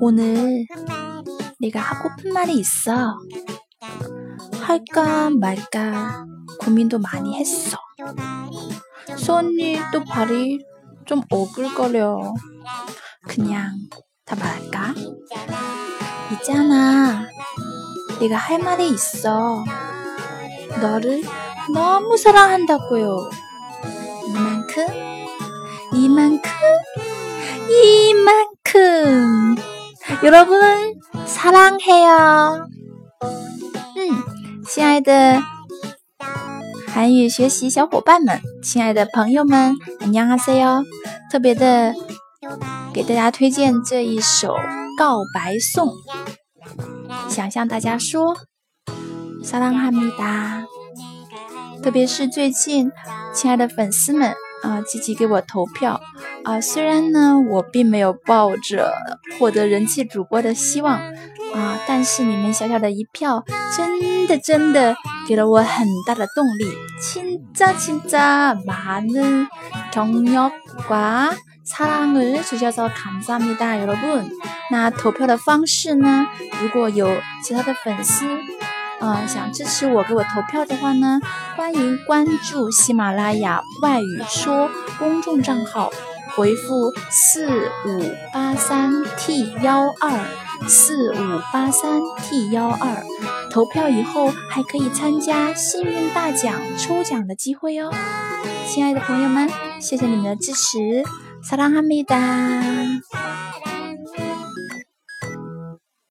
오늘 내가 하고픈 말이 있어. 할까 말까 고민도 많이 했어. 손이 또 발이 좀 오글거려. 그냥 다 말할까? 있잖아. 내가 할 말이 있어. 너를 너무 사랑한다고요. 이만큼, 이만큼, 이만큼. 여러분, 사랑해요. 嗯，亲爱的韩语学习小伙伴们，亲爱的朋友们，안녕하세 요。 特别的给大家推荐这一首告白颂，想向大家说，사랑합니 다。 特别是最近，亲爱的粉丝们 啊，积极给我投票啊！虽然呢，我并没有抱着获得人气主播的希望啊，但是你们小小的一票，真的真的给了我很大的动力。亲자친자많은경력과사랑을주셔서감사합니다여러 분。 那投票的方式呢？如果有其他的粉丝。 嗯想支持我给我投票的话呢欢迎关注喜马拉雅外语说公众账号回复四五八三 t 幺二四五八三 t 幺二投票以后还可以参加幸运大奖抽奖的机会哟亲爱的朋友们谢谢你们的支持萨拉哈米达。